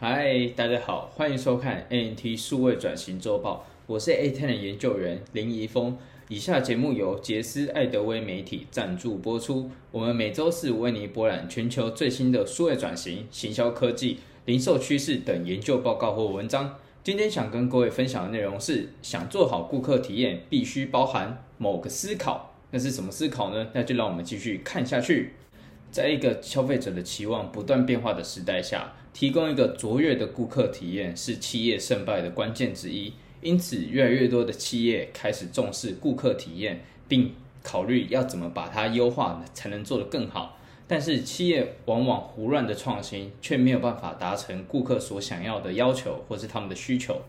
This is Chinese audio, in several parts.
嗨，大家好，欢迎收看 ANT 数位转型周报，我是 A10 的研究员林怡峰。以下节目由杰斯艾德威媒体赞助播出。我们每周四为你博览全球最新的数位转型、行销科技、零售趋势等研究报告或文章。今天想跟各位分享的内容是：想做好顾客体验，必须包含某个思考。那是什么思考呢？那就让我们继续看下去。在一个消费者的期望不断变化的时代下，提供一个卓越的顾客体验是企业胜败的关键之一。因此，越来越多的企业开始重视顾客体验，并考虑要怎么把它优化，才能做得更好。但是，企业往往胡乱的创新，却没有办法达成顾客所想要的要求或是他们的需求。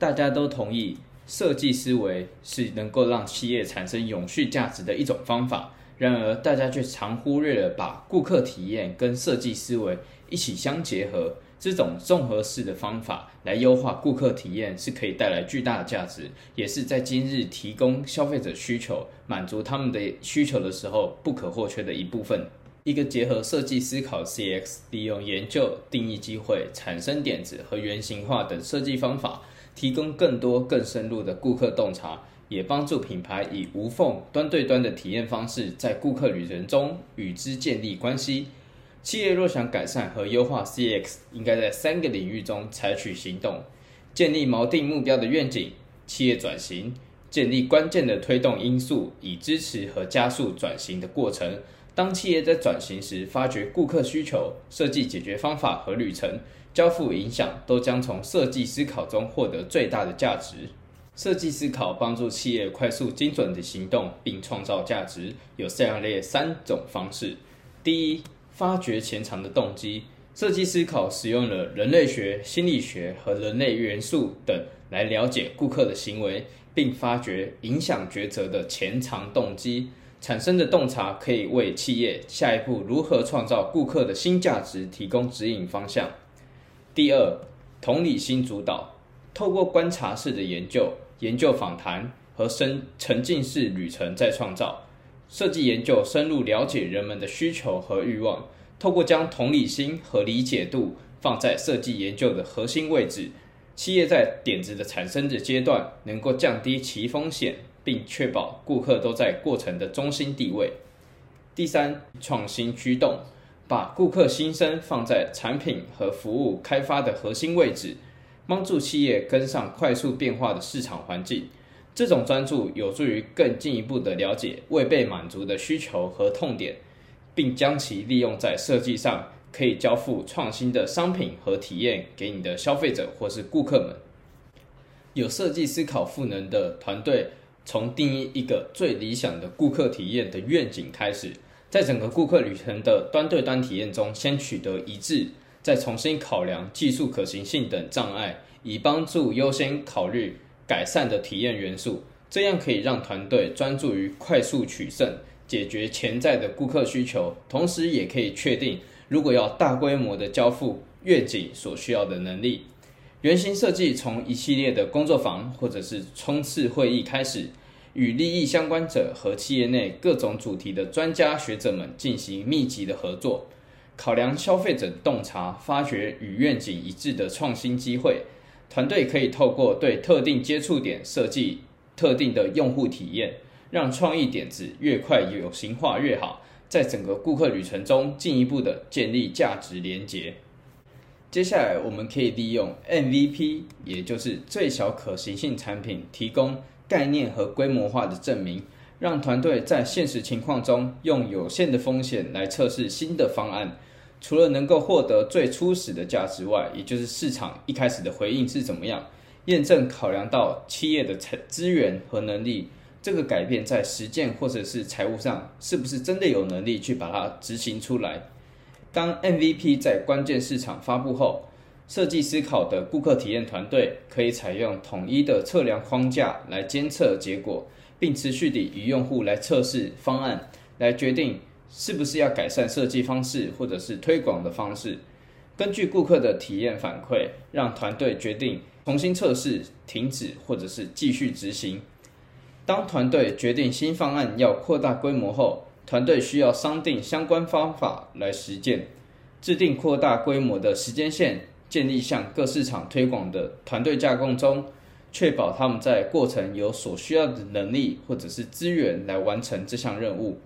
大家都同意，设计思维是能够让企业产生永续价值的一种方法。然而，大家却常忽略了把顾客体验跟设计思维一起相结合。这种综合式的方法来优化顾客体验，是可以带来巨大的价值，也是在今日提供消费者需求、满足他们的需求的时候不可或缺的一部分。一个结合设计思考 （CX），利用研究、定义机会、产生点子和原型化等设计方法，提供更多更深入的顾客洞察。也帮助品牌以无缝端对端的体验方式，在顾客旅程中与之建立关系。企业若想改善和优化 CX，应该在三个领域中采取行动：建立锚定目标的愿景；企业转型；建立关键的推动因素，以支持和加速转型的过程。当企业在转型时，发掘顾客需求，设计解决方法和旅程，交付影响，都将从设计思考中获得最大的价值。设计思考帮助企业快速精准的行动，并创造价值，有这样列三种方式。第一，发掘潜藏的动机。设计思考使用了人类学、心理学和人类元素等来了解顾客的行为，并发掘影响抉择的潜藏动机。产生的洞察可以为企业下一步如何创造顾客的新价值提供指引方向。第二，同理心主导，透过观察式的研究。研究访谈和深沉浸式旅程在创造设计研究，深入了解人们的需求和欲望。透过将同理心和理解度放在设计研究的核心位置，企业在点子的产生的阶段能够降低其风险，并确保顾客都在过程的中心地位。第三，创新驱动，把顾客心声放在产品和服务开发的核心位置。帮助企业跟上快速变化的市场环境，这种专注有助于更进一步的了解未被满足的需求和痛点，并将其利用在设计上，可以交付创新的商品和体验给你的消费者或是顾客们。有设计思考赋能的团队，从定义一个最理想的顾客体验的愿景开始，在整个顾客旅程的端对端体验中，先取得一致。再重新考量技术可行性等障碍，以帮助优先考虑改善的体验元素。这样可以让团队专注于快速取胜，解决潜在的顾客需求，同时也可以确定如果要大规模的交付愿景所需要的能力。原型设计从一系列的工作坊或者是冲刺会议开始，与利益相关者和企业内各种主题的专家学者们进行密集的合作。考量消费者洞察，发掘与愿景一致的创新机会。团队可以透过对特定接触点设计特定的用户体验，让创意点子越快有形化越好，在整个顾客旅程中进一步的建立价值连结。接下来，我们可以利用 MVP，也就是最小可行性产品，提供概念和规模化的证明。让团队在现实情况中用有限的风险来测试新的方案，除了能够获得最初始的价值外，也就是市场一开始的回应是怎么样，验证考量到企业的财资源和能力，这个改变在实践或者是财务上是不是真的有能力去把它执行出来？当 MVP 在关键市场发布后，设计思考的顾客体验团队可以采用统一的测量框架来监测结果。并持续地与用户来测试方案，来决定是不是要改善设计方式或者是推广的方式。根据顾客的体验反馈，让团队决定重新测试、停止或者是继续执行。当团队决定新方案要扩大规模后，团队需要商定相关方法来实践，制定扩大规模的时间线，建立向各市场推广的团队架构中，确保他们在过程有所需要的能力或者是资源来完成这项任务。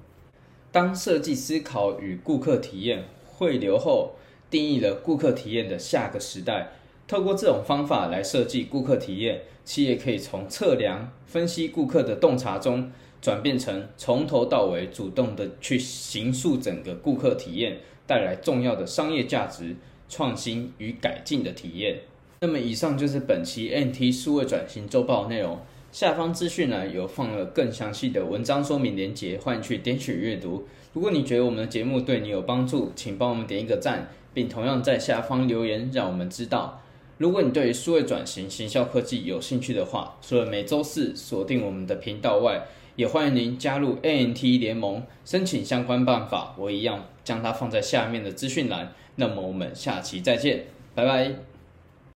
当设计思考与顾客体验汇流后，定义了顾客体验的下个时代。透过这种方法来设计顾客体验，企业可以从测量、分析顾客的洞察中，转变成从头到尾主动的去形塑整个顾客体验，带来重要的商业价值、创新与改进的体验。那么，以上就是本期 NT 数位转型周报内容。下方资讯栏有放了更详细的文章说明连结，欢迎去点取阅读。如果你觉得我们的节目对你有帮助，请帮我们点一个赞，并同样在下方留言，让我们知道。如果你对于数位转型、行销科技有兴趣的话，除了每周四锁定我们的频道外，也欢迎您加入 ANT 联盟，申请相关办法，我一样将它放在下面的资讯栏。那么我们下期再见，拜拜。